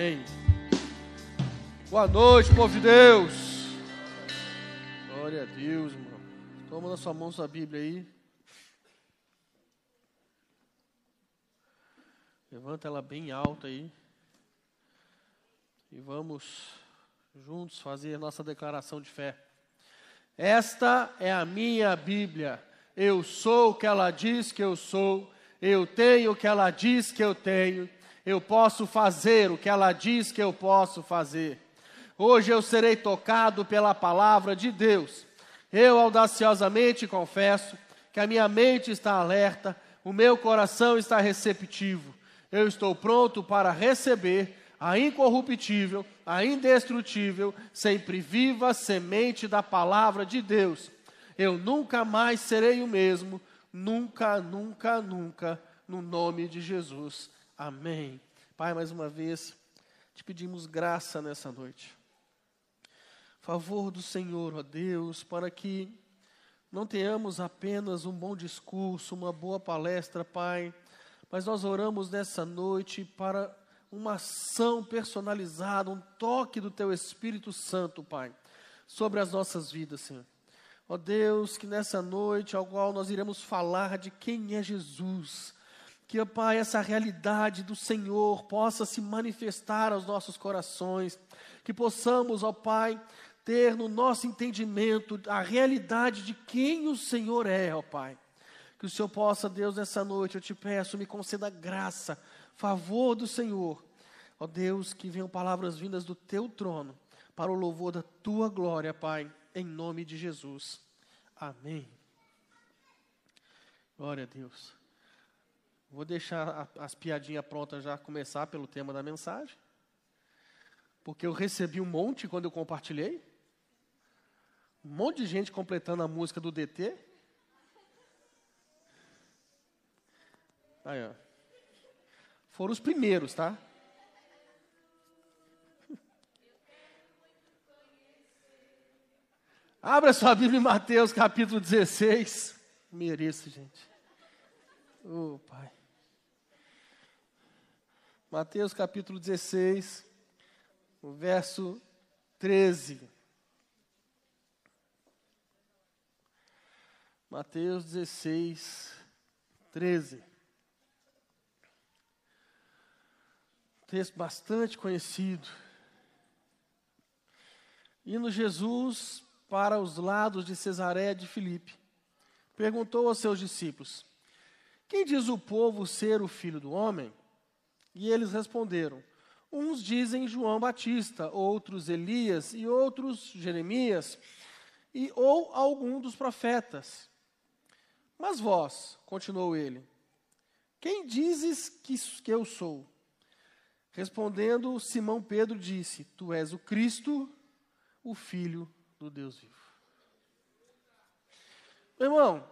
Amém. Boa noite, povo de Deus. Glória a Deus, irmão. Toma na sua mão sua Bíblia aí. Levanta ela bem alta aí. E vamos juntos fazer nossa declaração de fé. Esta é a minha Bíblia. Eu sou o que ela diz que eu sou. Eu tenho o que ela diz que eu tenho eu posso fazer o que ela diz que eu posso fazer. Hoje eu serei tocado pela palavra de Deus. Eu audaciosamente confesso que a minha mente está alerta, o meu coração está receptivo. Eu estou pronto para receber a incorruptível, a indestrutível, sempre viva semente da palavra de Deus. Eu nunca mais serei o mesmo, nunca, nunca, nunca, no nome de Jesus. Amém. Pai, mais uma vez, te pedimos graça nessa noite. Favor do Senhor, ó Deus, para que não tenhamos apenas um bom discurso, uma boa palestra, Pai, mas nós oramos nessa noite para uma ação personalizada, um toque do Teu Espírito Santo, Pai, sobre as nossas vidas, Senhor. Ó Deus, que nessa noite, ao qual nós iremos falar de quem é Jesus, que, Pai, essa realidade do Senhor possa se manifestar aos nossos corações, que possamos, ó Pai, ter no nosso entendimento a realidade de quem o Senhor é, ó Pai. Que o Senhor possa, Deus, nessa noite, eu te peço, me conceda graça, favor do Senhor. Ó Deus, que venham palavras vindas do teu trono, para o louvor da tua glória, Pai, em nome de Jesus. Amém. Glória a Deus. Vou deixar as piadinhas prontas já começar pelo tema da mensagem. Porque eu recebi um monte quando eu compartilhei. Um monte de gente completando a música do DT. Aí, ó. Foram os primeiros, tá? Abra sua Bíblia em Mateus capítulo 16. Mereço, gente. Oh, Pai. Mateus capítulo 16, o verso 13. Mateus 16, 13. Texto bastante conhecido. Indo Jesus para os lados de Cesareia de Filipe, perguntou aos seus discípulos: Quem diz o povo ser o filho do homem? E eles responderam: Uns dizem João Batista, outros Elias e outros Jeremias, e ou algum dos profetas. Mas vós, continuou ele, quem dizes que, que eu sou? Respondendo, Simão Pedro disse: Tu és o Cristo, o Filho do Deus vivo. Meu irmão,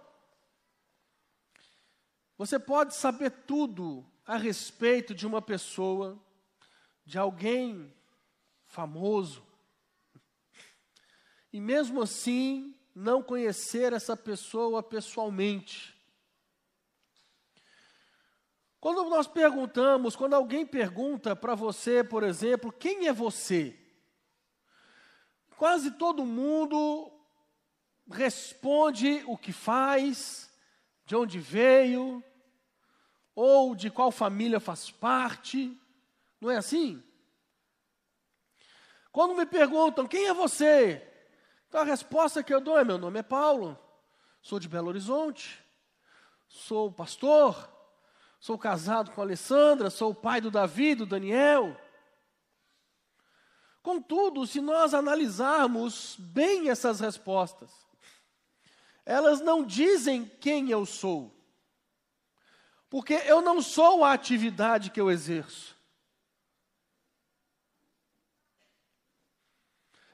você pode saber tudo a respeito de uma pessoa, de alguém famoso, e mesmo assim não conhecer essa pessoa pessoalmente. Quando nós perguntamos, quando alguém pergunta para você, por exemplo, quem é você? Quase todo mundo responde o que faz, de onde veio, ou de qual família faz parte. Não é assim? Quando me perguntam quem é você, então a resposta que eu dou é: meu nome é Paulo, sou de Belo Horizonte, sou pastor, sou casado com a Alessandra, sou o pai do Davi, do Daniel. Contudo, se nós analisarmos bem essas respostas, elas não dizem quem eu sou. Porque eu não sou a atividade que eu exerço.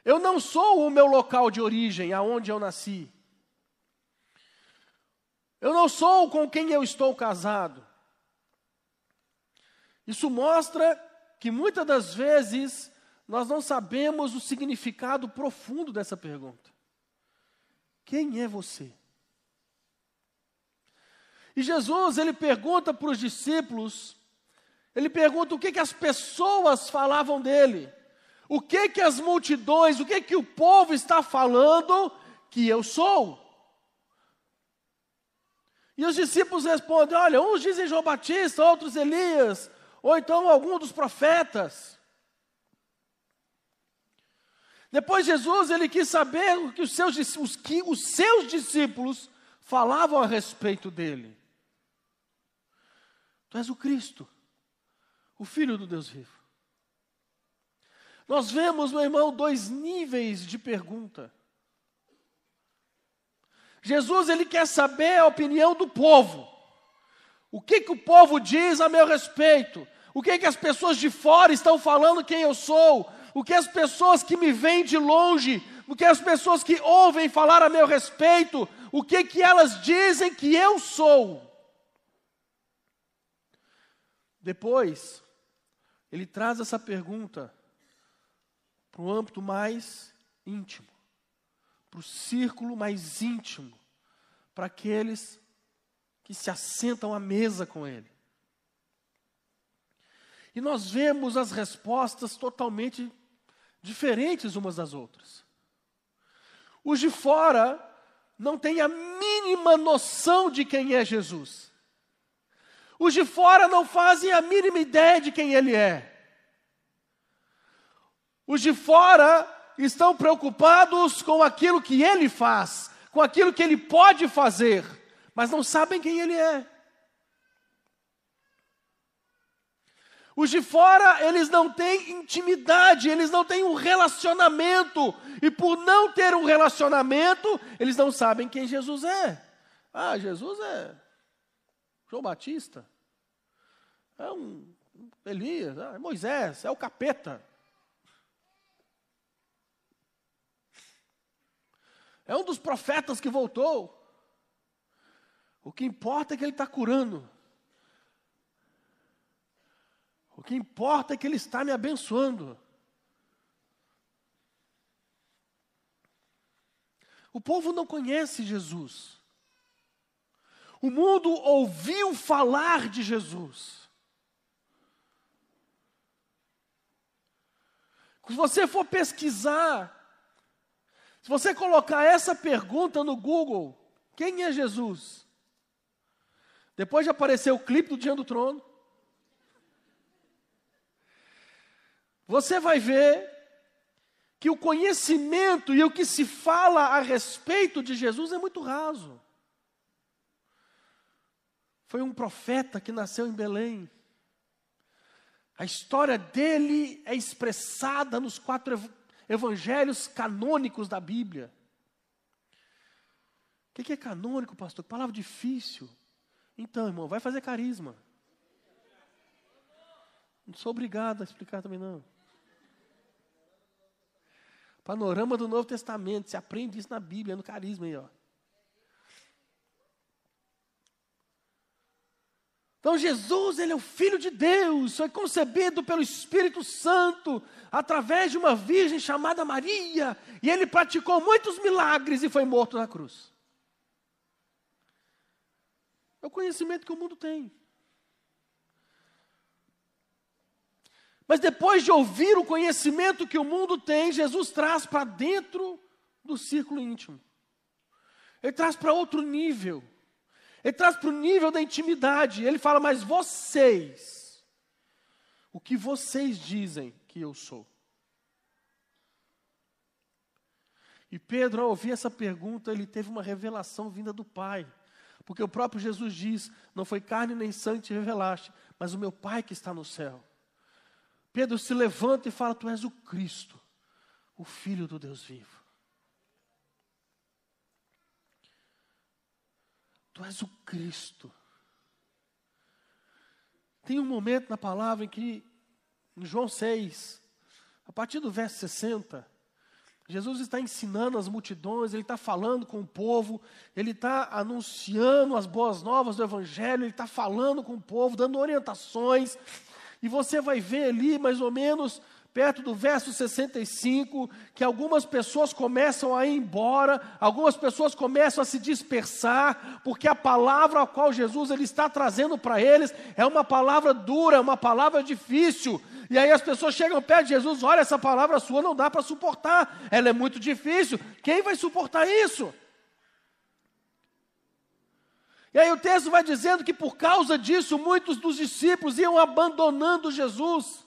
Eu não sou o meu local de origem, aonde eu nasci. Eu não sou com quem eu estou casado. Isso mostra que muitas das vezes nós não sabemos o significado profundo dessa pergunta. Quem é você? E Jesus, ele pergunta para os discípulos, Ele pergunta o que, que as pessoas falavam dele. O que que as multidões, o que que o povo está falando que eu sou? E os discípulos respondem: olha, uns dizem João Batista, outros Elias, ou então algum dos profetas. Depois Jesus ele quis saber o que os seus, os, que os seus discípulos falavam a respeito dele. Tu és o Cristo, o Filho do Deus vivo. Nós vemos, meu irmão, dois níveis de pergunta. Jesus ele quer saber a opinião do povo. O que, que o povo diz a meu respeito? O que, que as pessoas de fora estão falando quem eu sou? O que as pessoas que me veem de longe, o que as pessoas que ouvem falar a meu respeito, o que que elas dizem que eu sou? Depois, ele traz essa pergunta para o âmbito mais íntimo, para o círculo mais íntimo, para aqueles que se assentam à mesa com Ele. E nós vemos as respostas totalmente diferentes umas das outras. Os de fora não têm a mínima noção de quem é Jesus. Os de fora não fazem a mínima ideia de quem Ele é. Os de fora estão preocupados com aquilo que ele faz, com aquilo que ele pode fazer, mas não sabem quem ele é. Os de fora, eles não têm intimidade, eles não têm um relacionamento, e por não ter um relacionamento, eles não sabem quem Jesus é. Ah, Jesus é João Batista, é um Elias, é Moisés, é o capeta. É um dos profetas que voltou. O que importa é que ele está curando. O que importa é que ele está me abençoando. O povo não conhece Jesus. O mundo ouviu falar de Jesus. Se você for pesquisar se você colocar essa pergunta no Google, quem é Jesus? Depois de aparecer o clipe do Dia do Trono, você vai ver que o conhecimento e o que se fala a respeito de Jesus é muito raso. Foi um profeta que nasceu em Belém. A história dele é expressada nos quatro evangelhos canônicos da Bíblia. O que é canônico, pastor? Palavra difícil. Então, irmão, vai fazer carisma. Não sou obrigado a explicar também, não. Panorama do Novo Testamento, você aprende isso na Bíblia, no carisma aí, ó. Então Jesus, ele é o filho de Deus, foi concebido pelo Espírito Santo através de uma virgem chamada Maria, e ele praticou muitos milagres e foi morto na cruz. É o conhecimento que o mundo tem. Mas depois de ouvir o conhecimento que o mundo tem, Jesus traz para dentro do círculo íntimo. Ele traz para outro nível. Ele traz para o nível da intimidade. Ele fala, mas vocês, o que vocês dizem que eu sou? E Pedro, ao ouvir essa pergunta, ele teve uma revelação vinda do Pai. Porque o próprio Jesus diz: Não foi carne nem sangue te revelaste, mas o meu Pai que está no céu. Pedro se levanta e fala: Tu és o Cristo, o Filho do Deus vivo. Tu és o Cristo. Tem um momento na palavra em que, em João 6, a partir do verso 60, Jesus está ensinando as multidões, ele está falando com o povo, ele está anunciando as boas novas do Evangelho, ele está falando com o povo, dando orientações. E você vai ver ali, mais ou menos, perto do verso 65, que algumas pessoas começam a ir embora, algumas pessoas começam a se dispersar, porque a palavra a qual Jesus ele está trazendo para eles é uma palavra dura, uma palavra difícil. E aí as pessoas chegam perto de Jesus, olha, essa palavra sua não dá para suportar, ela é muito difícil. Quem vai suportar isso? E aí o texto vai dizendo que por causa disso muitos dos discípulos iam abandonando Jesus.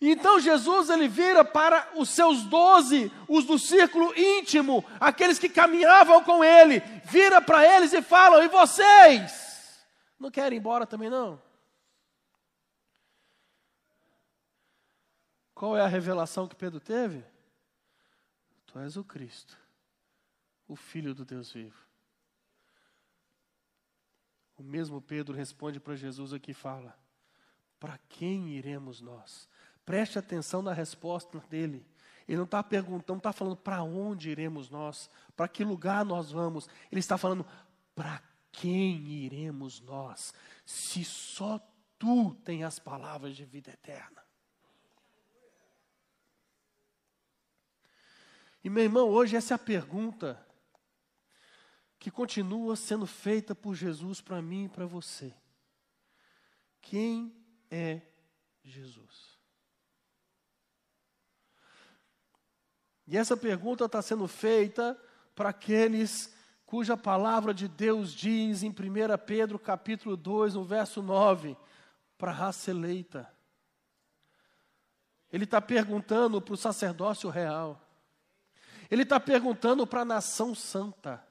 Então Jesus ele vira para os seus doze, os do círculo íntimo, aqueles que caminhavam com ele, vira para eles e fala: E vocês? Não querem ir embora também não? Qual é a revelação que Pedro teve? Tu és o Cristo, o Filho do Deus vivo. O mesmo Pedro responde para Jesus aqui e fala: Para quem iremos nós? Preste atenção na resposta dele. Ele não está perguntando, não está falando para onde iremos nós, para que lugar nós vamos. Ele está falando para quem iremos nós, se só tu tem as palavras de vida eterna. E meu irmão, hoje essa é a pergunta que continua sendo feita por Jesus para mim e para você. Quem é Jesus? E essa pergunta está sendo feita para aqueles cuja palavra de Deus diz em 1 Pedro capítulo 2, no verso 9, para a raça eleita. Ele está perguntando para o sacerdócio real. Ele está perguntando para a nação santa.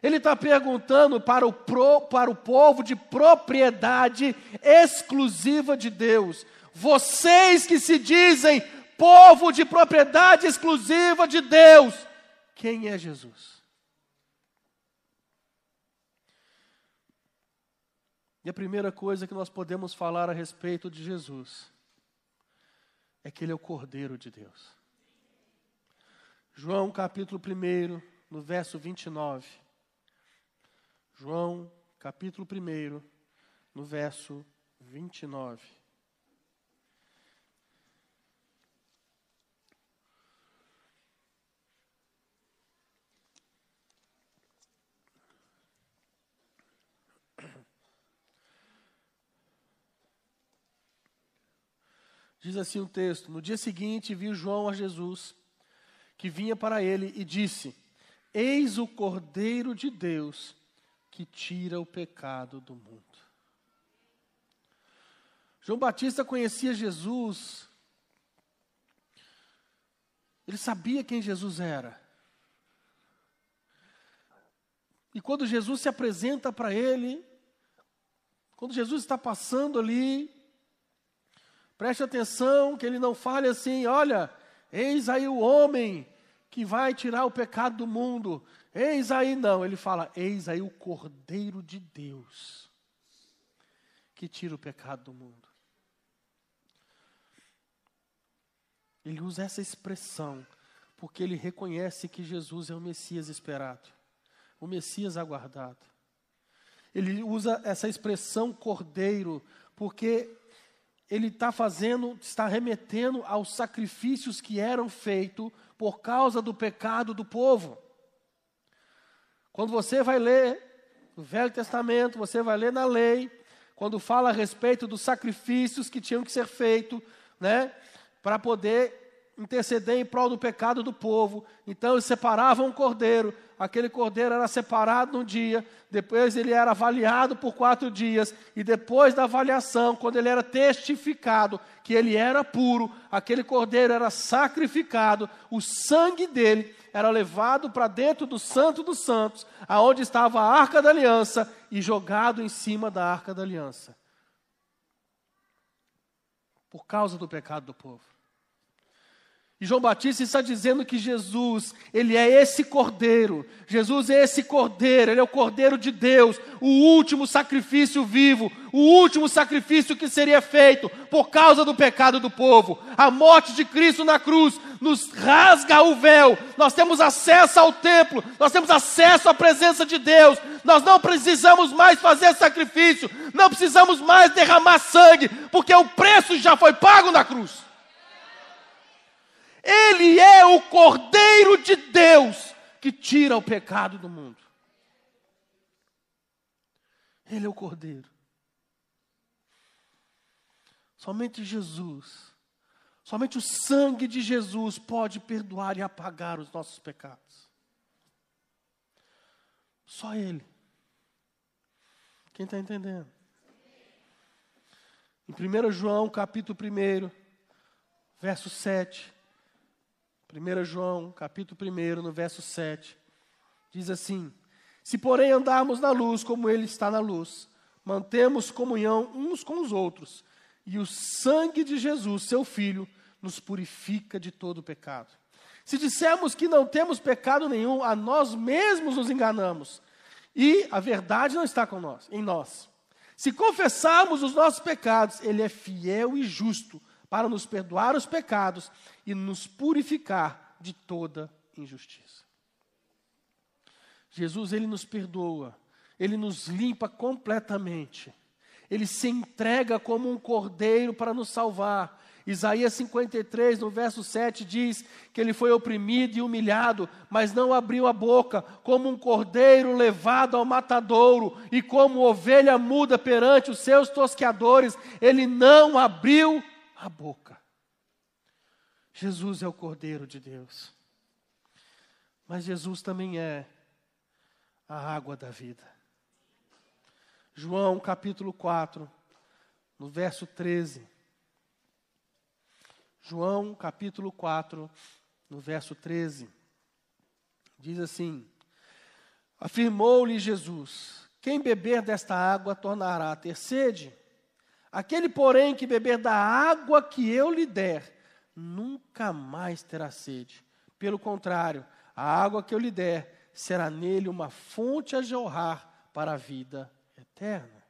Ele está perguntando para o, pro, para o povo de propriedade exclusiva de Deus. Vocês que se dizem povo de propriedade exclusiva de Deus. Quem é Jesus? E a primeira coisa que nós podemos falar a respeito de Jesus é que Ele é o Cordeiro de Deus. João capítulo 1, no verso 29. João capítulo 1, no verso 29. Diz assim o texto: No dia seguinte viu João a Jesus, que vinha para ele, e disse: Eis o Cordeiro de Deus que tira o pecado do mundo. João Batista conhecia Jesus, ele sabia quem Jesus era. E quando Jesus se apresenta para ele, quando Jesus está passando ali, Preste atenção que ele não fale assim: olha, eis aí o homem que vai tirar o pecado do mundo. Eis aí, não. Ele fala: eis aí o Cordeiro de Deus que tira o pecado do mundo. Ele usa essa expressão porque ele reconhece que Jesus é o Messias esperado, o Messias aguardado. Ele usa essa expressão cordeiro porque ele está fazendo, está remetendo aos sacrifícios que eram feitos por causa do pecado do povo. Quando você vai ler no Velho Testamento, você vai ler na lei, quando fala a respeito dos sacrifícios que tinham que ser feitos, né, para poder interceder em prol do pecado do povo. Então eles separavam um cordeiro, aquele cordeiro era separado num dia, depois ele era avaliado por quatro dias, e depois da avaliação, quando ele era testificado que ele era puro, aquele cordeiro era sacrificado, o sangue dele era levado para dentro do Santo dos Santos, aonde estava a arca da aliança, e jogado em cima da arca da aliança. Por causa do pecado do povo. E João Batista está dizendo que Jesus, ele é esse cordeiro. Jesus é esse cordeiro, ele é o cordeiro de Deus, o último sacrifício vivo, o último sacrifício que seria feito por causa do pecado do povo. A morte de Cristo na cruz nos rasga o véu. Nós temos acesso ao templo, nós temos acesso à presença de Deus, nós não precisamos mais fazer sacrifício, não precisamos mais derramar sangue, porque o preço já foi pago na cruz. Ele é o Cordeiro de Deus que tira o pecado do mundo. Ele é o Cordeiro. Somente Jesus, somente o sangue de Jesus pode perdoar e apagar os nossos pecados. Só Ele. Quem está entendendo? Em 1 João, capítulo 1, verso 7. 1 João, capítulo 1, no verso 7, diz assim: Se, porém, andarmos na luz como Ele está na luz, mantemos comunhão uns com os outros, e o sangue de Jesus, seu Filho, nos purifica de todo pecado. Se dissermos que não temos pecado nenhum, a nós mesmos nos enganamos, e a verdade não está com nós, em nós. Se confessarmos os nossos pecados, Ele é fiel e justo para nos perdoar os pecados e nos purificar de toda injustiça. Jesus, ele nos perdoa, ele nos limpa completamente. Ele se entrega como um cordeiro para nos salvar. Isaías 53, no verso 7, diz que ele foi oprimido e humilhado, mas não abriu a boca, como um cordeiro levado ao matadouro, e como ovelha muda perante os seus tosqueadores, ele não abriu a boca. Jesus é o Cordeiro de Deus. Mas Jesus também é a água da vida. João capítulo 4, no verso 13. João capítulo 4, no verso 13. Diz assim: Afirmou-lhe Jesus: Quem beber desta água tornará a ter sede. Aquele, porém, que beber da água que eu lhe der, nunca mais terá sede. Pelo contrário, a água que eu lhe der será nele uma fonte a jorrar para a vida eterna.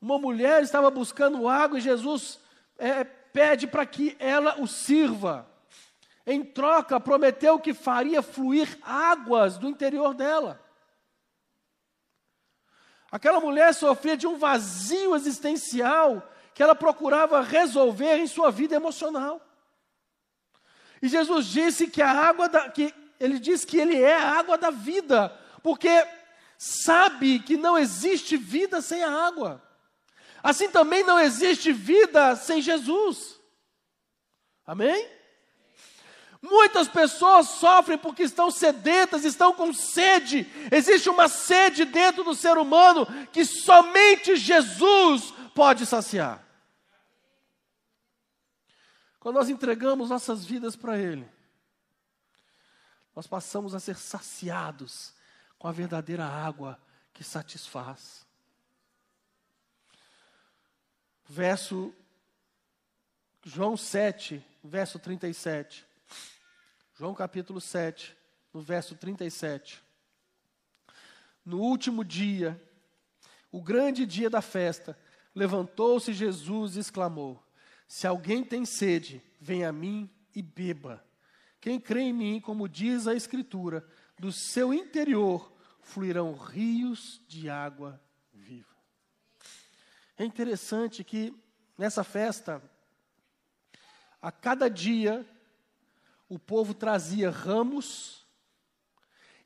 Uma mulher estava buscando água e Jesus é, pede para que ela o sirva. Em troca, prometeu que faria fluir águas do interior dela. Aquela mulher sofria de um vazio existencial que ela procurava resolver em sua vida emocional. E Jesus disse que a água da, que ele diz que ele é a água da vida, porque sabe que não existe vida sem a água. Assim também não existe vida sem Jesus. Amém? Muitas pessoas sofrem porque estão sedentas, estão com sede. Existe uma sede dentro do ser humano que somente Jesus pode saciar. Quando nós entregamos nossas vidas para Ele, nós passamos a ser saciados com a verdadeira água que satisfaz. Verso João 7, verso 37. João capítulo 7, no verso 37. No último dia, o grande dia da festa, levantou-se Jesus e exclamou: Se alguém tem sede, venha a mim e beba. Quem crê em mim, como diz a Escritura, do seu interior fluirão rios de água viva. É interessante que nessa festa, a cada dia, o povo trazia ramos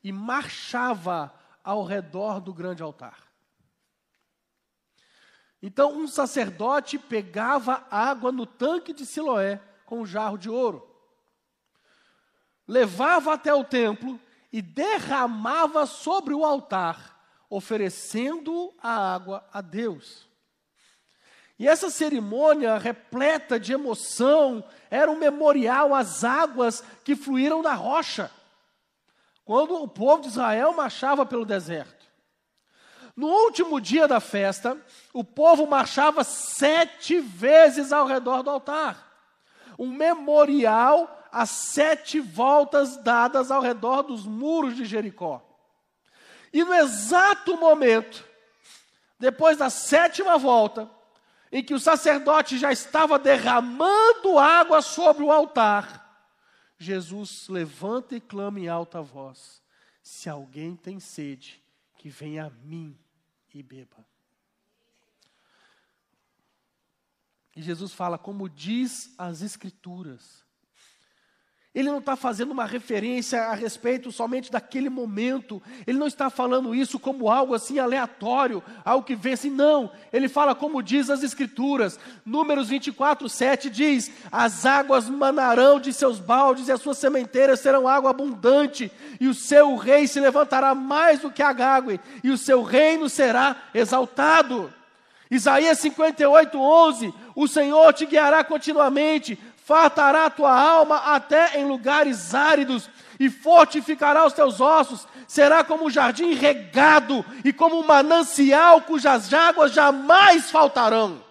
e marchava ao redor do grande altar. Então, um sacerdote pegava água no tanque de Siloé com um jarro de ouro, levava até o templo e derramava sobre o altar, oferecendo a água a Deus. E essa cerimônia repleta de emoção era um memorial às águas que fluíram da rocha, quando o povo de Israel marchava pelo deserto. No último dia da festa, o povo marchava sete vezes ao redor do altar, um memorial às sete voltas dadas ao redor dos muros de Jericó. E no exato momento, depois da sétima volta, em que o sacerdote já estava derramando água sobre o altar, Jesus levanta e clama em alta voz: Se alguém tem sede, que venha a mim e beba. E Jesus fala, como diz as Escrituras. Ele não está fazendo uma referência a respeito somente daquele momento. Ele não está falando isso como algo assim aleatório, algo que vê assim, não. Ele fala como diz as Escrituras. Números 24, 7 diz: As águas manarão de seus baldes e as suas sementeiras serão água abundante, e o seu rei se levantará mais do que a água, e o seu reino será exaltado. Isaías 58, 11: O Senhor te guiará continuamente fartará a tua alma até em lugares áridos e fortificará os teus ossos. Será como um jardim regado e como um manancial cujas águas jamais faltarão.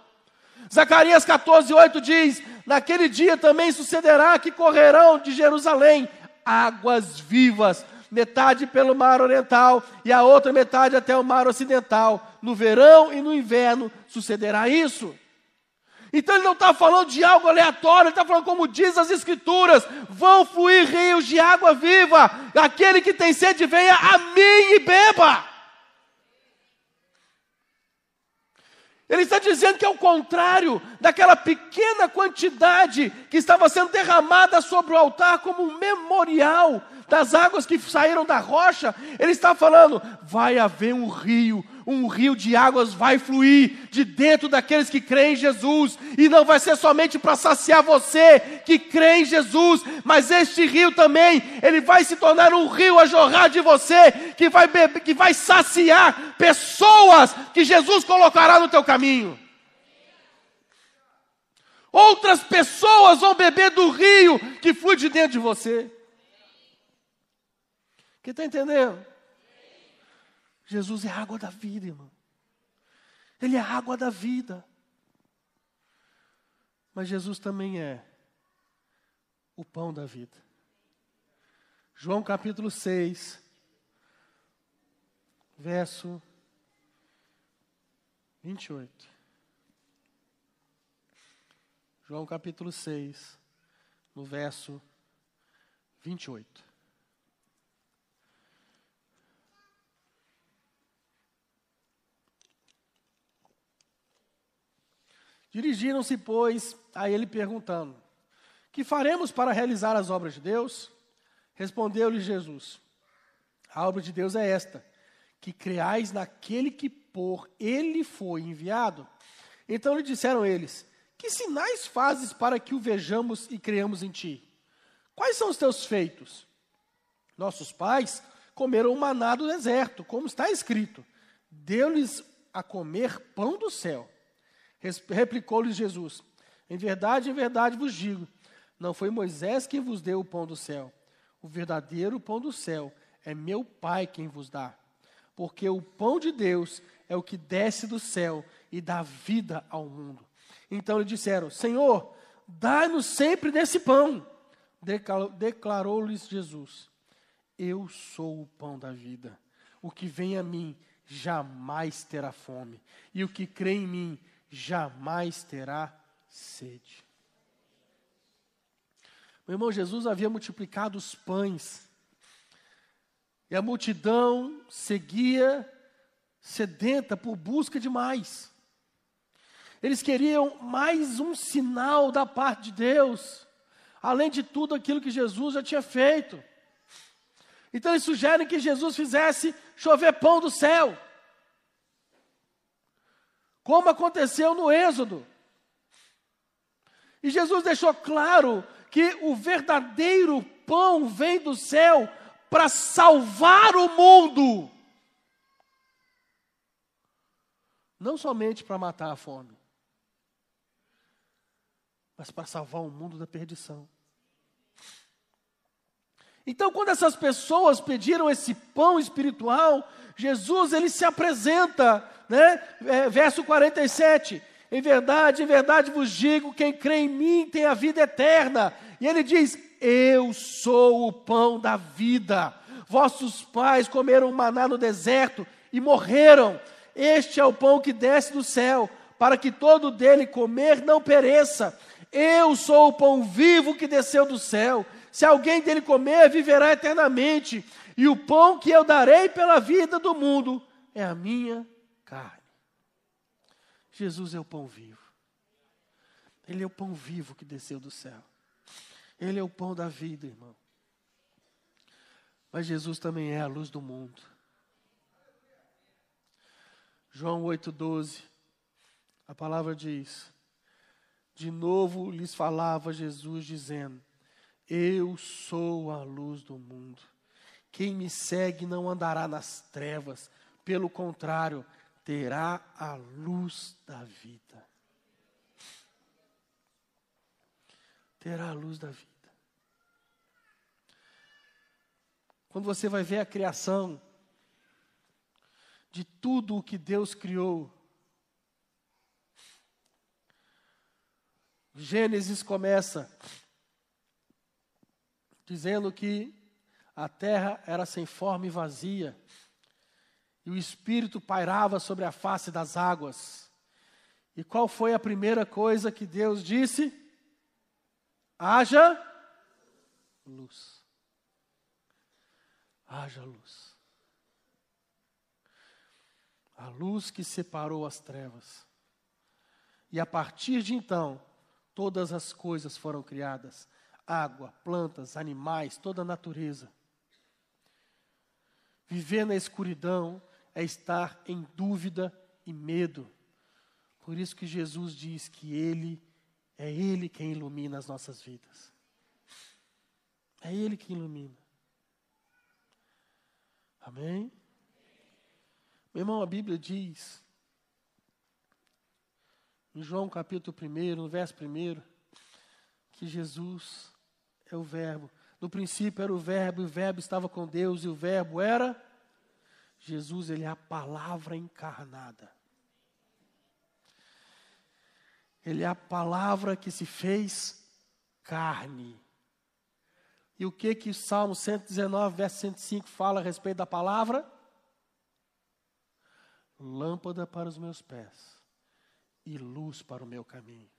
Zacarias 14, 8 diz: Naquele dia também sucederá que correrão de Jerusalém águas vivas, metade pelo mar oriental e a outra metade até o mar ocidental. No verão e no inverno sucederá isso. Então ele não está falando de algo aleatório, ele está falando como diz as Escrituras: vão fluir rios de água viva, aquele que tem sede, venha a mim e beba. Ele está dizendo que é o contrário daquela pequena quantidade que estava sendo derramada sobre o altar como um memorial das águas que saíram da rocha. Ele está falando: vai haver um rio, um rio de águas vai fluir de dentro daqueles que creem em Jesus, e não vai ser somente para saciar você que crê em Jesus, mas este rio também, ele vai se tornar um rio a jorrar de você, que vai, beber, que vai saciar pessoas que Jesus colocará no teu caminho. Outras pessoas vão beber do rio que flui de dentro de você. Quem está entendendo? Jesus é água da vida, irmão. Ele é a água da vida. Mas Jesus também é o pão da vida. João capítulo 6, verso 28. João capítulo 6, no verso 28. Dirigiram-se, pois, a ele perguntando: Que faremos para realizar as obras de Deus? Respondeu-lhe Jesus: A obra de Deus é esta, que creais naquele que por ele foi enviado. Então lhe disseram eles: Que sinais fazes para que o vejamos e creamos em ti? Quais são os teus feitos? Nossos pais comeram o maná do deserto, como está escrito: Deu-lhes a comer pão do céu. Replicou-lhes Jesus: Em verdade, em verdade vos digo: não foi Moisés quem vos deu o pão do céu. O verdadeiro pão do céu é meu Pai quem vos dá. Porque o pão de Deus é o que desce do céu e dá vida ao mundo. Então lhe disseram: Senhor, dá-nos sempre desse pão. Declarou-lhes Jesus: Eu sou o pão da vida. O que vem a mim jamais terá fome, e o que crê em mim jamais terá sede. Meu irmão, Jesus havia multiplicado os pães, e a multidão seguia sedenta por busca de mais. Eles queriam mais um sinal da parte de Deus, além de tudo aquilo que Jesus já tinha feito. Então eles sugerem que Jesus fizesse chover pão do céu como aconteceu no Êxodo. E Jesus deixou claro que o verdadeiro pão vem do céu para salvar o mundo. Não somente para matar a fome, mas para salvar o mundo da perdição. Então, quando essas pessoas pediram esse pão espiritual, Jesus ele se apresenta, né? É, verso 47. Em verdade, em verdade vos digo: quem crê em mim tem a vida eterna. E ele diz: Eu sou o pão da vida. Vossos pais comeram maná no deserto e morreram. Este é o pão que desce do céu, para que todo dele comer não pereça. Eu sou o pão vivo que desceu do céu. Se alguém dele comer, viverá eternamente. E o pão que eu darei pela vida do mundo é a minha carne. Jesus é o pão vivo. Ele é o pão vivo que desceu do céu. Ele é o pão da vida, irmão. Mas Jesus também é a luz do mundo. João 8,12, a palavra diz: De novo lhes falava Jesus, dizendo: Eu sou a luz do mundo. Quem me segue não andará nas trevas, pelo contrário, terá a luz da vida. Terá a luz da vida. Quando você vai ver a criação de tudo o que Deus criou, Gênesis começa dizendo que a terra era sem forma e vazia, e o Espírito pairava sobre a face das águas. E qual foi a primeira coisa que Deus disse? Haja luz. Haja luz. A luz que separou as trevas. E a partir de então, todas as coisas foram criadas: água, plantas, animais, toda a natureza. Viver na escuridão é estar em dúvida e medo. Por isso que Jesus diz que Ele é Ele quem ilumina as nossas vidas. É Ele que ilumina. Amém? Meu irmão, a Bíblia diz, em João capítulo 1, no verso 1, que Jesus é o Verbo. No princípio era o Verbo, e o Verbo estava com Deus, e o Verbo era Jesus, ele é a palavra encarnada. Ele é a palavra que se fez carne. E o que que o Salmo 119, verso 105 fala a respeito da palavra? Lâmpada para os meus pés e luz para o meu caminho.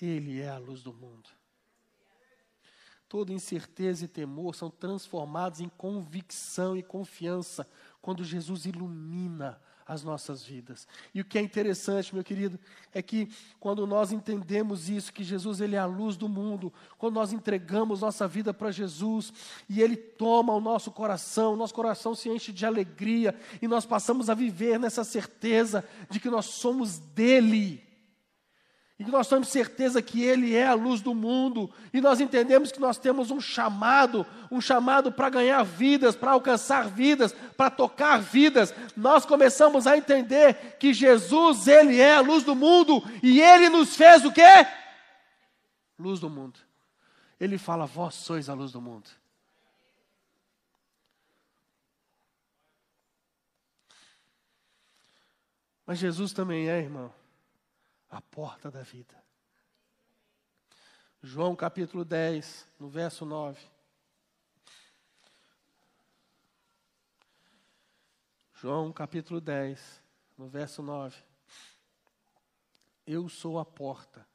Ele é a luz do mundo toda incerteza e temor são transformados em convicção e confiança quando Jesus ilumina as nossas vidas. E o que é interessante, meu querido, é que quando nós entendemos isso, que Jesus ele é a luz do mundo, quando nós entregamos nossa vida para Jesus e ele toma o nosso coração, nosso coração se enche de alegria e nós passamos a viver nessa certeza de que nós somos dele e que nós temos certeza que Ele é a luz do mundo, e nós entendemos que nós temos um chamado, um chamado para ganhar vidas, para alcançar vidas, para tocar vidas, nós começamos a entender que Jesus, Ele é a luz do mundo, e Ele nos fez o quê? Luz do mundo. Ele fala: Vós sois a luz do mundo. Mas Jesus também é, irmão a porta da vida. João capítulo 10, no verso 9. João capítulo 10, no verso 9. Eu sou a porta.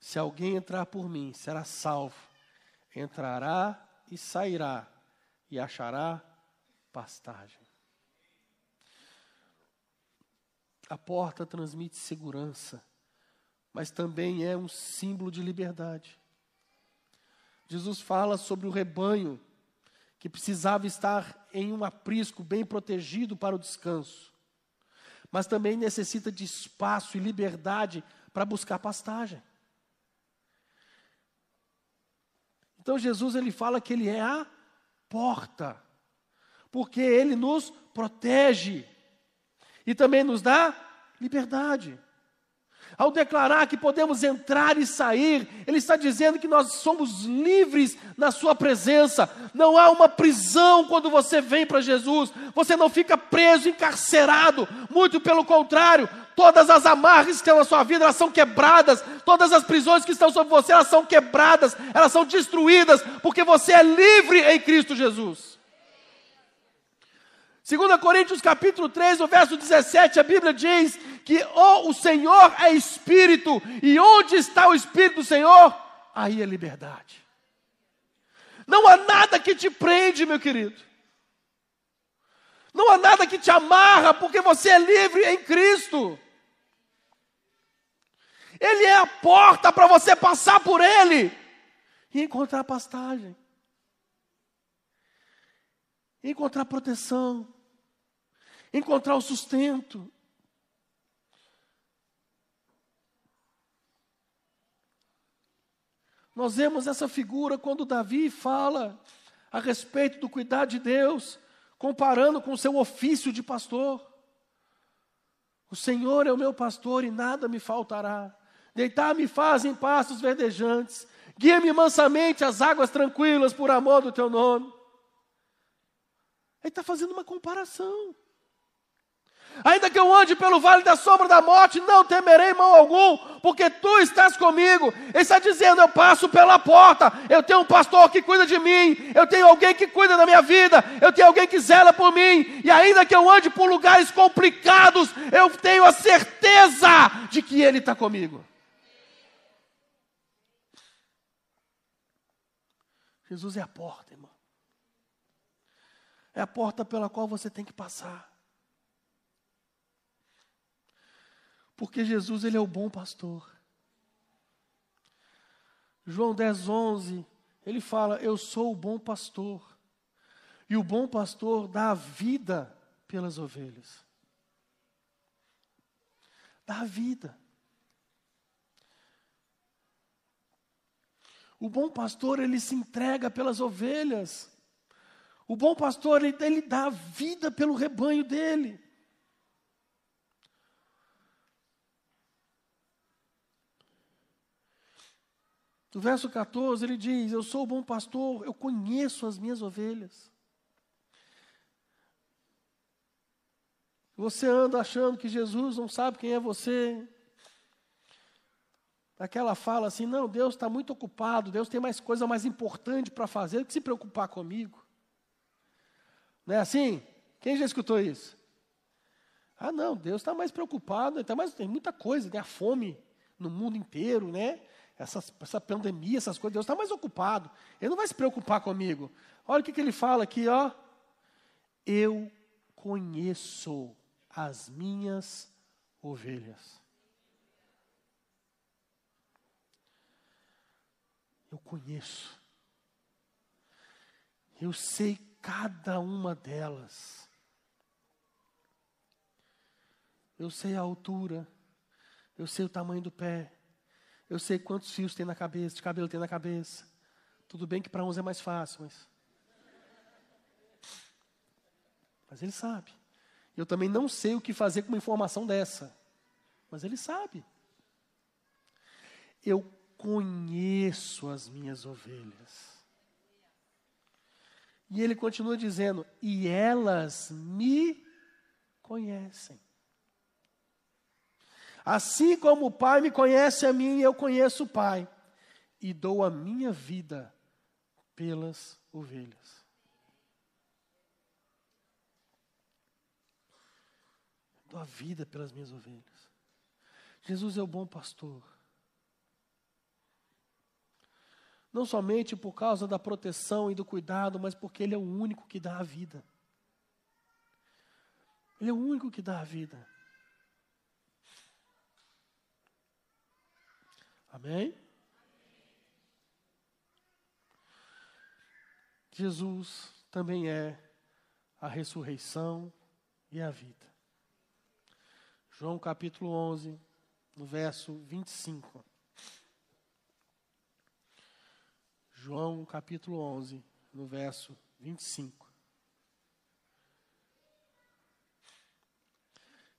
Se alguém entrar por mim, será salvo. Entrará e sairá, e achará pastagem. A porta transmite segurança, mas também é um símbolo de liberdade. Jesus fala sobre o rebanho que precisava estar em um aprisco bem protegido para o descanso, mas também necessita de espaço e liberdade para buscar pastagem. Então Jesus ele fala que ele é a porta, porque ele nos protege e também nos dá liberdade. Ao declarar que podemos entrar e sair, Ele está dizendo que nós somos livres na Sua presença. Não há uma prisão quando você vem para Jesus. Você não fica preso, encarcerado. Muito pelo contrário, todas as amarras que estão na sua vida, elas são quebradas. Todas as prisões que estão sobre você, elas são quebradas. Elas são destruídas, porque você é livre em Cristo Jesus. 2 Coríntios capítulo 3, no verso 17, a Bíblia diz que oh, o Senhor é Espírito, e onde está o Espírito do Senhor? Aí é liberdade. Não há nada que te prende, meu querido. Não há nada que te amarra, porque você é livre em Cristo. Ele é a porta para você passar por Ele e encontrar pastagem, encontrar proteção, encontrar o sustento. Nós vemos essa figura quando Davi fala a respeito do cuidado de Deus comparando com o seu ofício de pastor. O Senhor é o meu pastor e nada me faltará. Deitar-me faz em pastos verdejantes. Guia-me mansamente às águas tranquilas por amor do teu nome. Ele está fazendo uma comparação. Ainda que eu ande pelo vale da sombra da morte, não temerei mal algum, porque tu estás comigo. Ele está dizendo: eu passo pela porta, eu tenho um pastor que cuida de mim, eu tenho alguém que cuida da minha vida, eu tenho alguém que zela por mim, e ainda que eu ande por lugares complicados, eu tenho a certeza de que Ele está comigo. Jesus é a porta, irmão. É a porta pela qual você tem que passar. Porque Jesus ele é o bom pastor. João 10, 11, ele fala: Eu sou o bom pastor. E o bom pastor dá a vida pelas ovelhas. Dá a vida. O bom pastor, ele se entrega pelas ovelhas. O bom pastor, ele, ele dá a vida pelo rebanho dele. No verso 14 ele diz: Eu sou o bom pastor, eu conheço as minhas ovelhas. Você anda achando que Jesus não sabe quem é você. Aquela fala assim: não, Deus está muito ocupado, Deus tem mais coisa mais importante para fazer do que se preocupar comigo. Não é assim? Quem já escutou isso? Ah, não, Deus está mais preocupado, tá mais, tem muita coisa, tem a fome no mundo inteiro, né? Essa, essa pandemia, essas coisas, Deus está mais ocupado. Ele não vai se preocupar comigo. Olha o que, que ele fala aqui, ó. Eu conheço as minhas ovelhas. Eu conheço. Eu sei cada uma delas. Eu sei a altura. Eu sei o tamanho do pé. Eu sei quantos fios tem na cabeça, de cabelo tem na cabeça. Tudo bem que para uns é mais fácil, mas. Mas ele sabe. Eu também não sei o que fazer com uma informação dessa. Mas ele sabe. Eu conheço as minhas ovelhas. E ele continua dizendo: e elas me conhecem. Assim como o Pai me conhece a mim, eu conheço o Pai, e dou a minha vida pelas ovelhas. Dou a vida pelas minhas ovelhas. Jesus é o bom pastor. Não somente por causa da proteção e do cuidado, mas porque Ele é o único que dá a vida. Ele é o único que dá a vida. Amém? Jesus também é a ressurreição e a vida. João capítulo 11, no verso 25. João capítulo 11, no verso 25.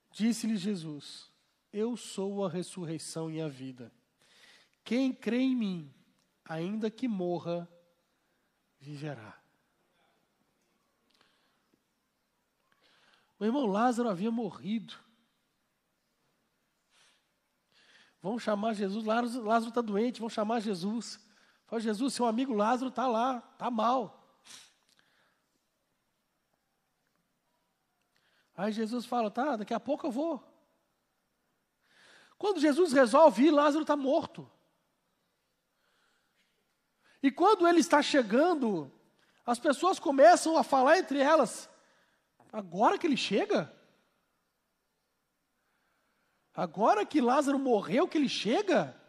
Disse-lhe Jesus: Eu sou a ressurreição e a vida. Quem crê em mim, ainda que morra, viverá. O irmão Lázaro havia morrido. Vão chamar Jesus, Lázaro está doente, vão chamar Jesus. Fala, Jesus, seu amigo Lázaro está lá, está mal. Aí Jesus fala, tá, daqui a pouco eu vou. Quando Jesus resolve ir, Lázaro está morto. E quando ele está chegando, as pessoas começam a falar entre elas, Agora que ele chega? Agora que Lázaro morreu, que ele chega?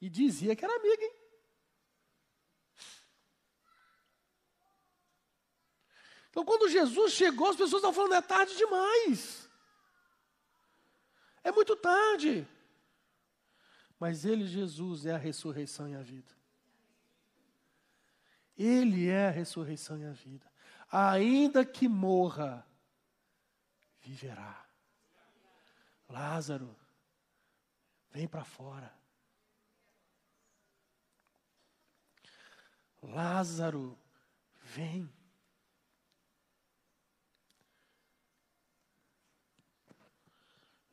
E dizia que era amigo, hein? Então, quando Jesus chegou, as pessoas estavam falando: é tarde demais. É muito tarde. Mas Ele, Jesus, é a ressurreição e a vida. Ele é a ressurreição e a vida. Ainda que morra, viverá. Lázaro, vem para fora. Lázaro, vem.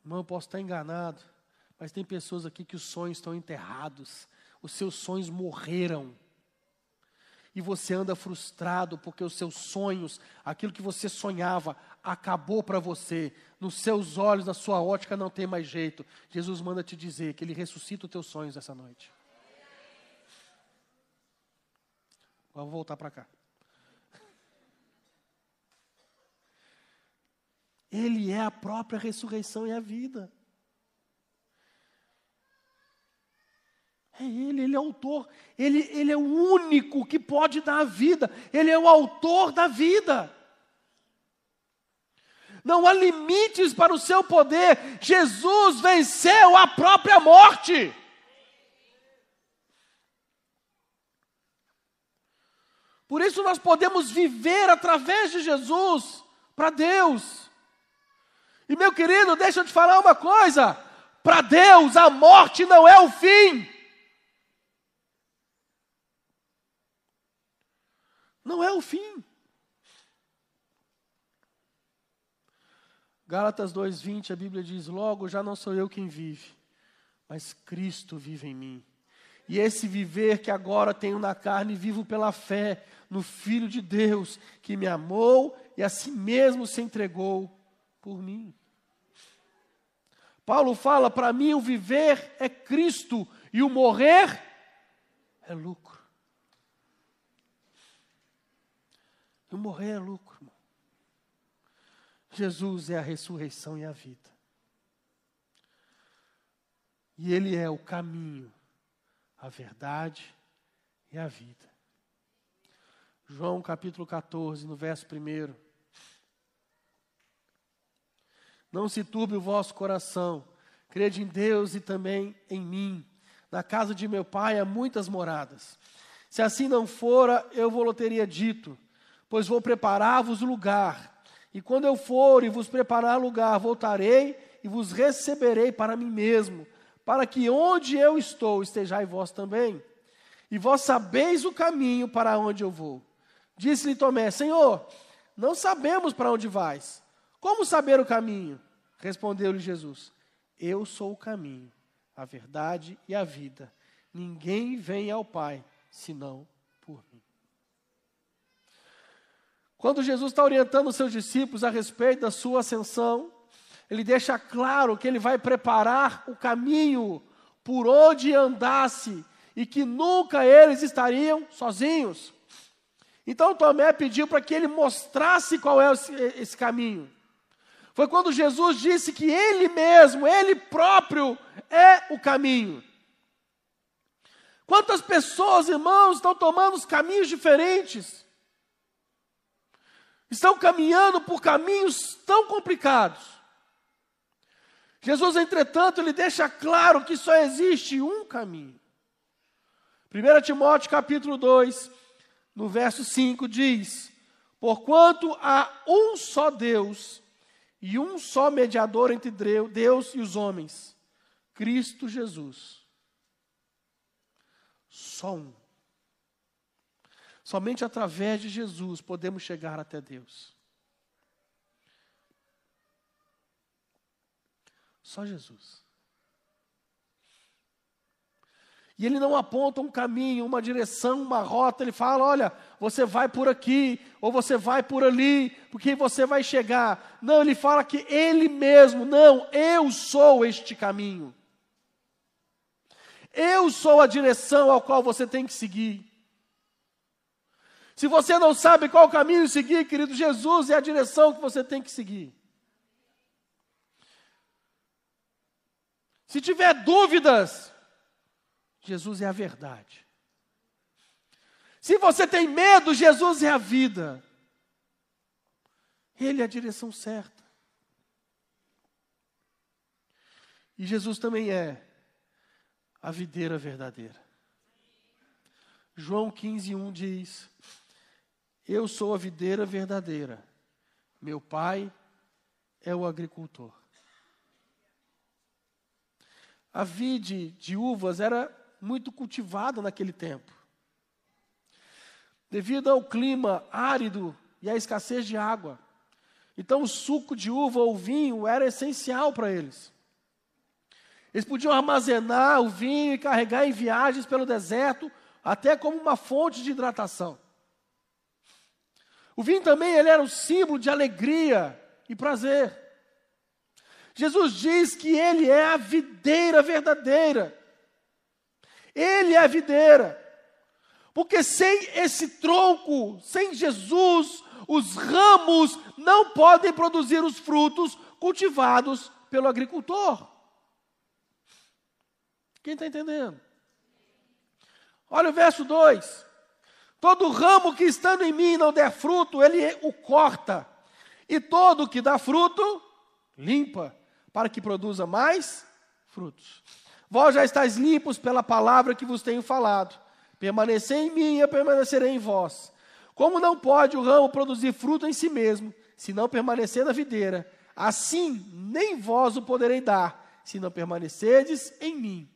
Irmão, eu posso estar enganado, mas tem pessoas aqui que os sonhos estão enterrados, os seus sonhos morreram. E você anda frustrado porque os seus sonhos, aquilo que você sonhava, acabou para você. Nos seus olhos, na sua ótica, não tem mais jeito. Jesus manda te dizer que Ele ressuscita os teus sonhos essa noite. Vamos voltar para cá. Ele é a própria ressurreição e a vida. É Ele, Ele é o autor, ele, ele é o único que pode dar a vida, Ele é o autor da vida. Não há limites para o seu poder, Jesus venceu a própria morte. Por isso nós podemos viver através de Jesus para Deus. E meu querido, deixa eu te falar uma coisa: para Deus a morte não é o fim. Não é o fim. Gálatas 2:20, a Bíblia diz: "Logo já não sou eu quem vive, mas Cristo vive em mim. E esse viver que agora tenho na carne, vivo pela fé no Filho de Deus, que me amou e a si mesmo se entregou por mim. Paulo fala: para mim o viver é Cristo e o morrer é lucro. O morrer é lucro. Irmão. Jesus é a ressurreição e a vida. E Ele é o caminho, a verdade e a vida. João capítulo 14, no verso 1. Não se turbe o vosso coração. Crede em Deus e também em mim. Na casa de meu pai há muitas moradas. Se assim não fora, eu vou teria dito, pois vou preparar-vos lugar. E quando eu for e vos preparar lugar, voltarei e vos receberei para mim mesmo, para que onde eu estou estejais vós também. E vós sabeis o caminho para onde eu vou. Disse-lhe Tomé: Senhor, não sabemos para onde vais. Como saber o caminho? Respondeu-lhe Jesus: Eu sou o caminho, a verdade e a vida. Ninguém vem ao Pai senão por mim. Quando Jesus está orientando os seus discípulos a respeito da sua ascensão, ele deixa claro que ele vai preparar o caminho por onde andasse e que nunca eles estariam sozinhos. Então Tomé pediu para que ele mostrasse qual é esse caminho. Foi quando Jesus disse que Ele mesmo, Ele próprio, é o caminho. Quantas pessoas, irmãos, estão tomando os caminhos diferentes? Estão caminhando por caminhos tão complicados. Jesus, entretanto, ele deixa claro que só existe um caminho. 1 Timóteo capítulo 2, no verso 5 diz: Porquanto há um só Deus e um só mediador entre Deus e os homens, Cristo Jesus. Só um. Somente através de Jesus podemos chegar até Deus. Só Jesus. E ele não aponta um caminho, uma direção, uma rota. Ele fala: olha, você vai por aqui, ou você vai por ali, porque você vai chegar. Não, ele fala que ele mesmo, não, eu sou este caminho. Eu sou a direção ao qual você tem que seguir. Se você não sabe qual caminho seguir, querido, Jesus é a direção que você tem que seguir. Se tiver dúvidas, Jesus é a verdade. Se você tem medo, Jesus é a vida. Ele é a direção certa. E Jesus também é a videira verdadeira. João 15, 1 diz: Eu sou a videira verdadeira, meu pai é o agricultor. A vide de uvas era muito cultivada naquele tempo. Devido ao clima árido e à escassez de água. Então, o suco de uva ou vinho era essencial para eles. Eles podiam armazenar o vinho e carregar em viagens pelo deserto, até como uma fonte de hidratação. O vinho também ele era um símbolo de alegria e prazer. Jesus diz que ele é a videira verdadeira. Ele é a videira. Porque sem esse tronco, sem Jesus, os ramos não podem produzir os frutos cultivados pelo agricultor. Quem está entendendo? Olha o verso 2: Todo ramo que estando em mim não der fruto, ele o corta, e todo que dá fruto, limpa, para que produza mais frutos. Vós já estáis limpos pela palavra que vos tenho falado. Permanecei em mim e eu permanecerei em vós. Como não pode o ramo produzir fruto em si mesmo, se não permanecer na videira, assim nem vós o poderei dar, se não permanecerdes em mim.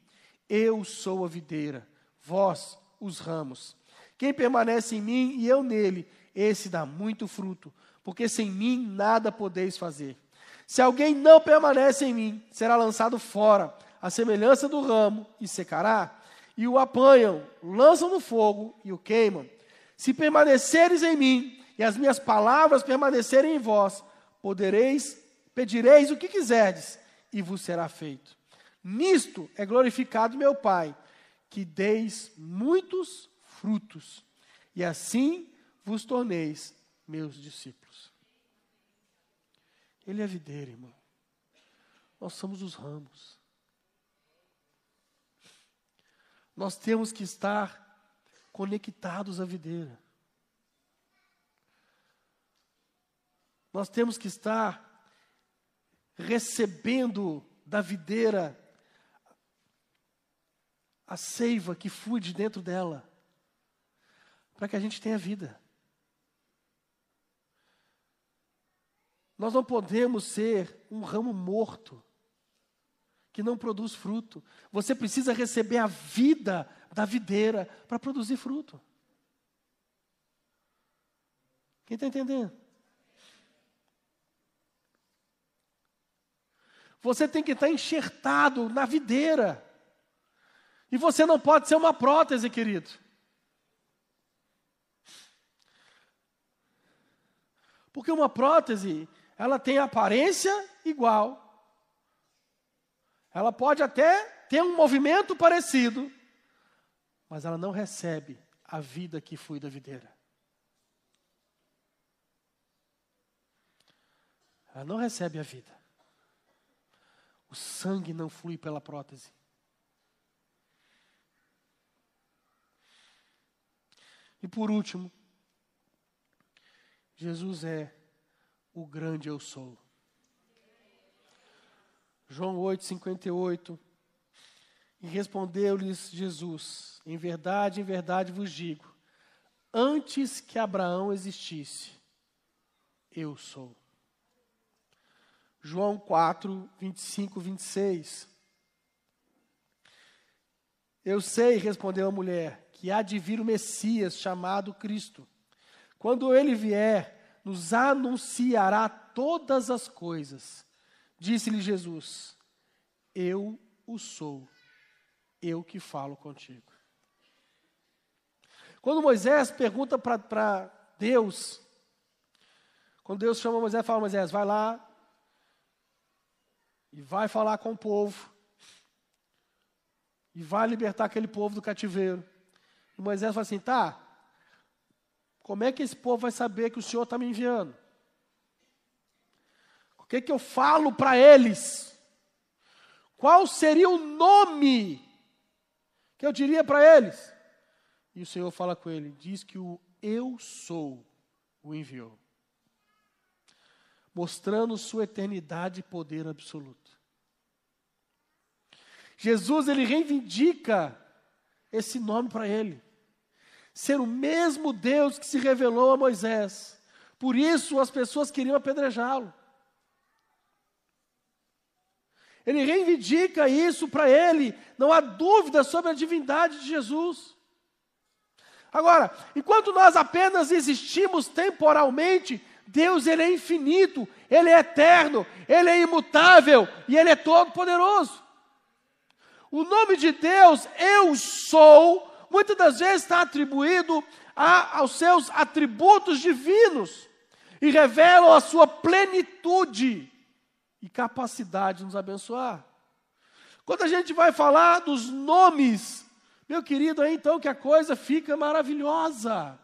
Eu sou a videira, vós os ramos. Quem permanece em mim e eu nele, esse dá muito fruto, porque sem mim nada podeis fazer. Se alguém não permanece em mim, será lançado fora, a semelhança do ramo, e secará. E o apanham, lançam no fogo e o queimam. Se permaneceres em mim e as minhas palavras permanecerem em vós, podereis, pedireis o que quiserdes e vos será feito. Nisto é glorificado meu Pai, que deis muitos frutos, e assim vos torneis meus discípulos. Ele é a videira, irmão. Nós somos os ramos. Nós temos que estar conectados à videira. Nós temos que estar recebendo da videira a seiva que flui de dentro dela, para que a gente tenha vida. Nós não podemos ser um ramo morto, que não produz fruto. Você precisa receber a vida da videira para produzir fruto. Quem está entendendo? Você tem que estar enxertado na videira. E você não pode ser uma prótese, querido. Porque uma prótese, ela tem aparência igual. Ela pode até ter um movimento parecido, mas ela não recebe a vida que foi da videira. Ela não recebe a vida. O sangue não flui pela prótese. E por último, Jesus é o grande eu sou. João 8, 58. E respondeu-lhes Jesus: Em verdade, em verdade vos digo, antes que Abraão existisse, eu sou. João 4, 25, 26. Eu sei, respondeu a mulher, que há de vir o Messias chamado Cristo. Quando ele vier, nos anunciará todas as coisas. Disse-lhe Jesus: Eu o sou, eu que falo contigo. Quando Moisés pergunta para Deus, quando Deus chama Moisés, fala: Moisés, vai lá e vai falar com o povo, e vai libertar aquele povo do cativeiro. E Moisés fala assim: tá, Como é que esse povo vai saber que o Senhor está me enviando? O que, que eu falo para eles? Qual seria o nome que eu diria para eles? E o Senhor fala com ele: diz que o Eu sou o enviou, mostrando sua eternidade e poder absoluto. Jesus ele reivindica esse nome para ele. Ser o mesmo Deus que se revelou a Moisés. Por isso as pessoas queriam apedrejá-lo. Ele reivindica isso para ele, não há dúvida sobre a divindade de Jesus. Agora, enquanto nós apenas existimos temporalmente, Deus ele é infinito, ele é eterno, ele é imutável e ele é todo poderoso. O nome de Deus, eu sou, muitas das vezes está atribuído a, aos seus atributos divinos e revelam a sua plenitude e capacidade de nos abençoar. Quando a gente vai falar dos nomes, meu querido, é então que a coisa fica maravilhosa.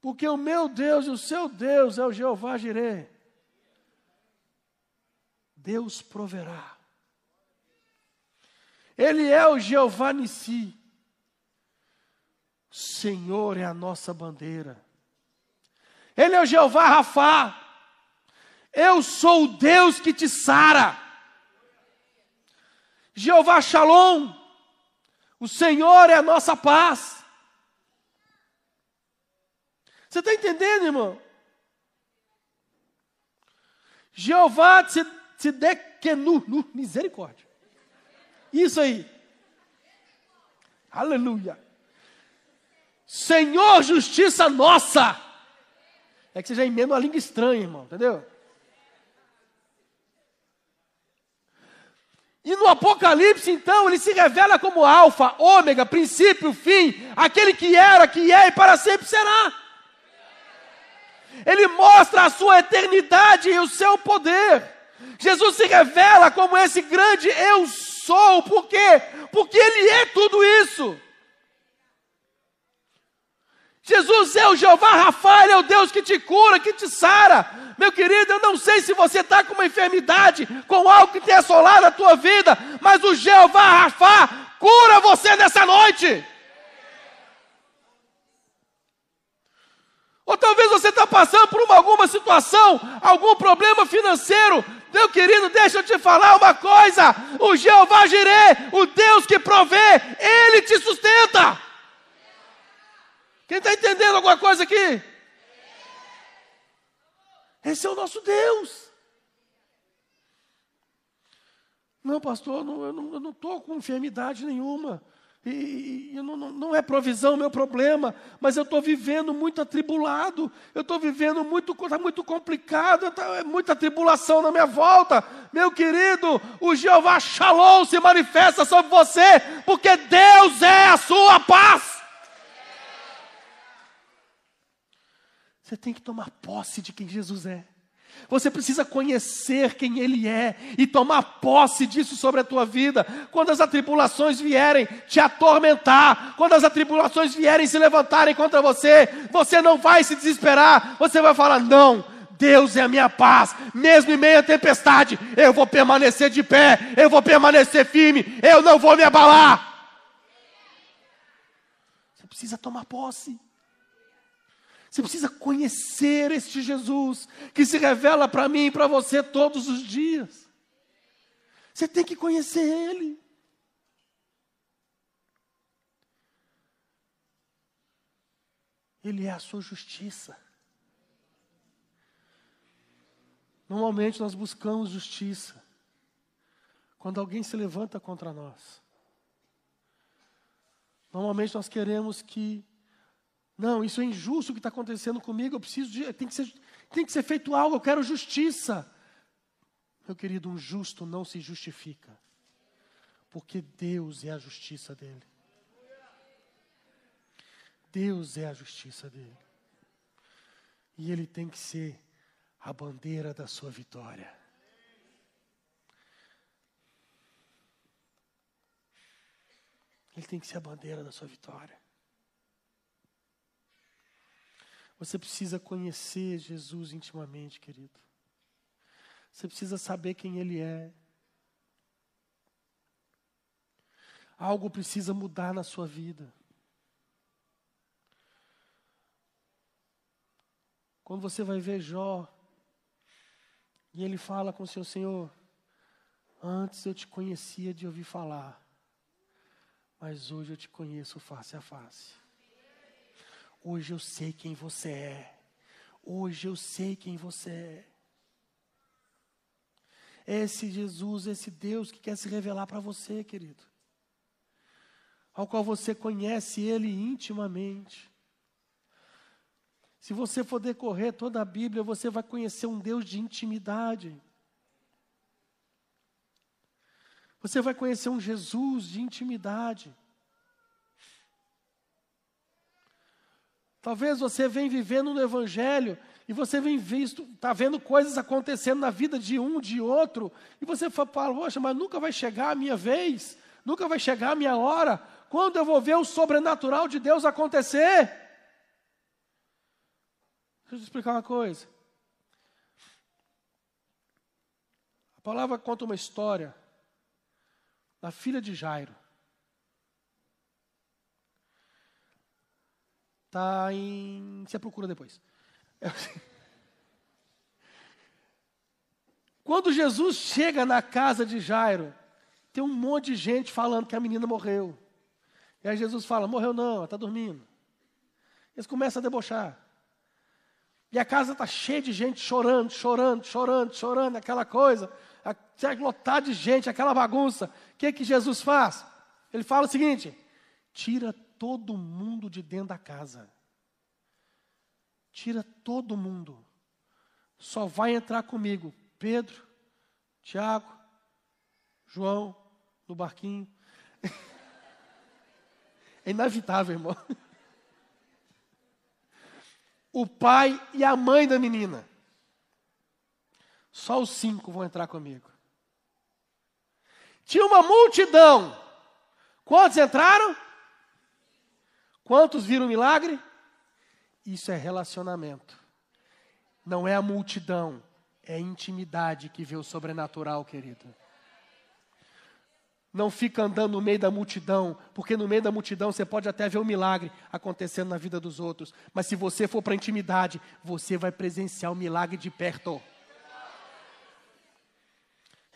Porque o meu Deus e o seu Deus é o Jeová Jireh. Deus proverá. Ele é o Jeová Nissi. Senhor é a nossa bandeira. Ele é o Jeová Rafá. Eu sou o Deus que te sara. Jeová Shalom. O Senhor é a nossa paz. Você está entendendo, irmão? Jeová Tzedekenu, misericórdia. Isso aí. Aleluia. Senhor, justiça nossa. É que você já emenda uma língua estranha, irmão, entendeu? E no Apocalipse, então, ele se revela como Alfa, Ômega, princípio, fim, aquele que era, que é e para sempre será. Ele mostra a sua eternidade e o seu poder. Jesus se revela como esse grande eu por quê? Porque Ele é tudo isso. Jesus é o Jeová Rafael, é o Deus que te cura, que te sara. Meu querido, eu não sei se você está com uma enfermidade, com algo que tem assolado a tua vida, mas o Jeová Rafa cura você nessa noite. Ou talvez você está passando por uma, alguma situação, algum problema financeiro. Meu querido, deixa eu te falar uma coisa: o Jeová Jireh, o Deus que provê, Ele te sustenta. Quem está entendendo alguma coisa aqui? Esse é o nosso Deus. Não, pastor, eu não estou com enfermidade nenhuma. E, e não, não, é provisão o meu problema, mas eu estou vivendo muito atribulado, eu estou vivendo muito, está muito complicado, tá, é muita tribulação na minha volta. Meu querido, o Jeová Shalom se manifesta sobre você, porque Deus é a sua paz. Você tem que tomar posse de quem Jesus é. Você precisa conhecer quem Ele é e tomar posse disso sobre a tua vida. Quando as atribulações vierem te atormentar, quando as atribulações vierem se levantarem contra você, você não vai se desesperar, você vai falar: não, Deus é a minha paz, mesmo em meio à tempestade, eu vou permanecer de pé, eu vou permanecer firme, eu não vou me abalar. Você precisa tomar posse. Você precisa conhecer este Jesus que se revela para mim e para você todos os dias. Você tem que conhecer Ele. Ele é a sua justiça. Normalmente nós buscamos justiça quando alguém se levanta contra nós. Normalmente nós queremos que não, isso é injusto o que está acontecendo comigo, eu preciso de. Tem que, ser, tem que ser feito algo, eu quero justiça. Meu querido, um justo não se justifica, porque Deus é a justiça dele. Deus é a justiça dele. E ele tem que ser a bandeira da sua vitória. Ele tem que ser a bandeira da sua vitória. Você precisa conhecer Jesus intimamente, querido. Você precisa saber quem Ele é. Algo precisa mudar na sua vida. Quando você vai ver Jó, e ele fala com o seu Senhor: Antes eu te conhecia de ouvir falar, mas hoje eu te conheço face a face. Hoje eu sei quem você é. Hoje eu sei quem você é. Esse Jesus, esse Deus que quer se revelar para você, querido. Ao qual você conhece Ele intimamente. Se você for decorrer toda a Bíblia, você vai conhecer um Deus de intimidade. Você vai conhecer um Jesus de intimidade. Talvez você venha vivendo no Evangelho e você vem visto, está vendo coisas acontecendo na vida de um, de outro, e você fala, poxa, mas nunca vai chegar a minha vez, nunca vai chegar a minha hora. Quando eu vou ver o sobrenatural de Deus acontecer? Deixa eu te explicar uma coisa. A palavra conta uma história da filha de Jairo. Está em. Você procura depois. Quando Jesus chega na casa de Jairo, tem um monte de gente falando que a menina morreu. E aí Jesus fala: morreu não, ela está dormindo. Eles começam a debochar. E a casa está cheia de gente chorando, chorando, chorando, chorando, aquela coisa lotar de gente, aquela bagunça. O que, que Jesus faz? Ele fala o seguinte: tira todo mundo de dentro da casa. Tira todo mundo. Só vai entrar comigo Pedro, Tiago, João, no barquinho. É inevitável, irmão. O pai e a mãe da menina. Só os cinco vão entrar comigo. Tinha uma multidão. Quantos entraram? Quantos viram o milagre? Isso é relacionamento. Não é a multidão, é a intimidade que vê o sobrenatural, querido. Não fica andando no meio da multidão, porque no meio da multidão você pode até ver o um milagre acontecendo na vida dos outros, mas se você for para a intimidade, você vai presenciar o milagre de perto.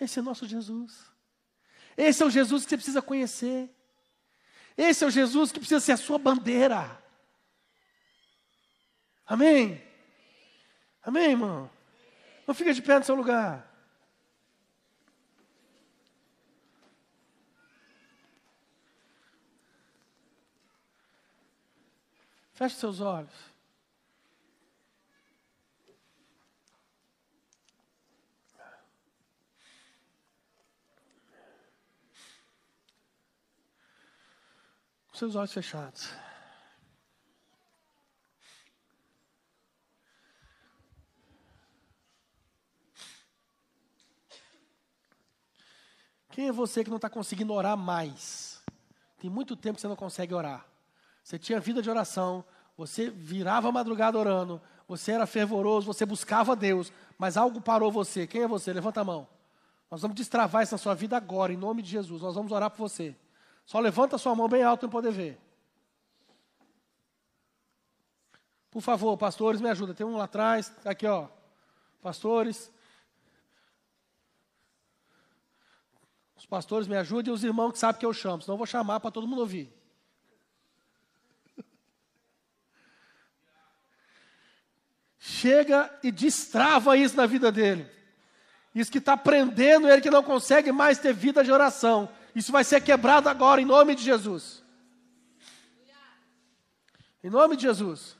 Esse é nosso Jesus. Esse é o Jesus que você precisa conhecer. Esse é o Jesus que precisa ser a sua bandeira. Amém? Amém, irmão? Não fica de pé no seu lugar. Feche seus olhos. Seus olhos fechados. Quem é você que não está conseguindo orar mais? Tem muito tempo que você não consegue orar. Você tinha vida de oração, você virava a madrugada orando, você era fervoroso, você buscava Deus, mas algo parou você. Quem é você? Levanta a mão. Nós vamos destravar isso na sua vida agora, em nome de Jesus. Nós vamos orar por você. Só levanta sua mão bem alto para poder ver. Por favor, pastores, me ajuda. Tem um lá atrás, aqui ó. Pastores. Os pastores me ajudem e os irmãos que sabem que eu chamo, senão eu vou chamar para todo mundo ouvir. Chega e destrava isso na vida dele. Isso que está prendendo ele que não consegue mais ter vida de oração. Isso vai ser quebrado agora, em nome de Jesus. Em nome de Jesus.